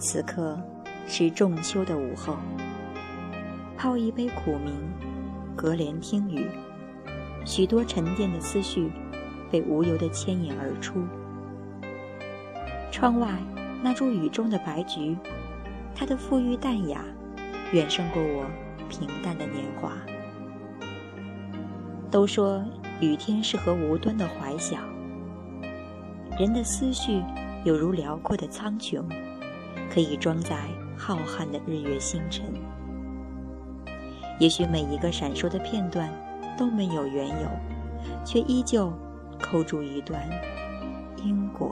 此刻是仲秋的午后，泡一杯苦茗，隔帘听雨，许多沉淀的思绪被无由的牵引而出。窗外那株雨中的白菊，它的馥郁淡雅，远胜过我平淡的年华。都说雨天适合无端的怀想，人的思绪有如辽阔的苍穹，可以装载浩瀚的日月星辰。也许每一个闪烁的片段都没有缘由，却依旧扣住一段因果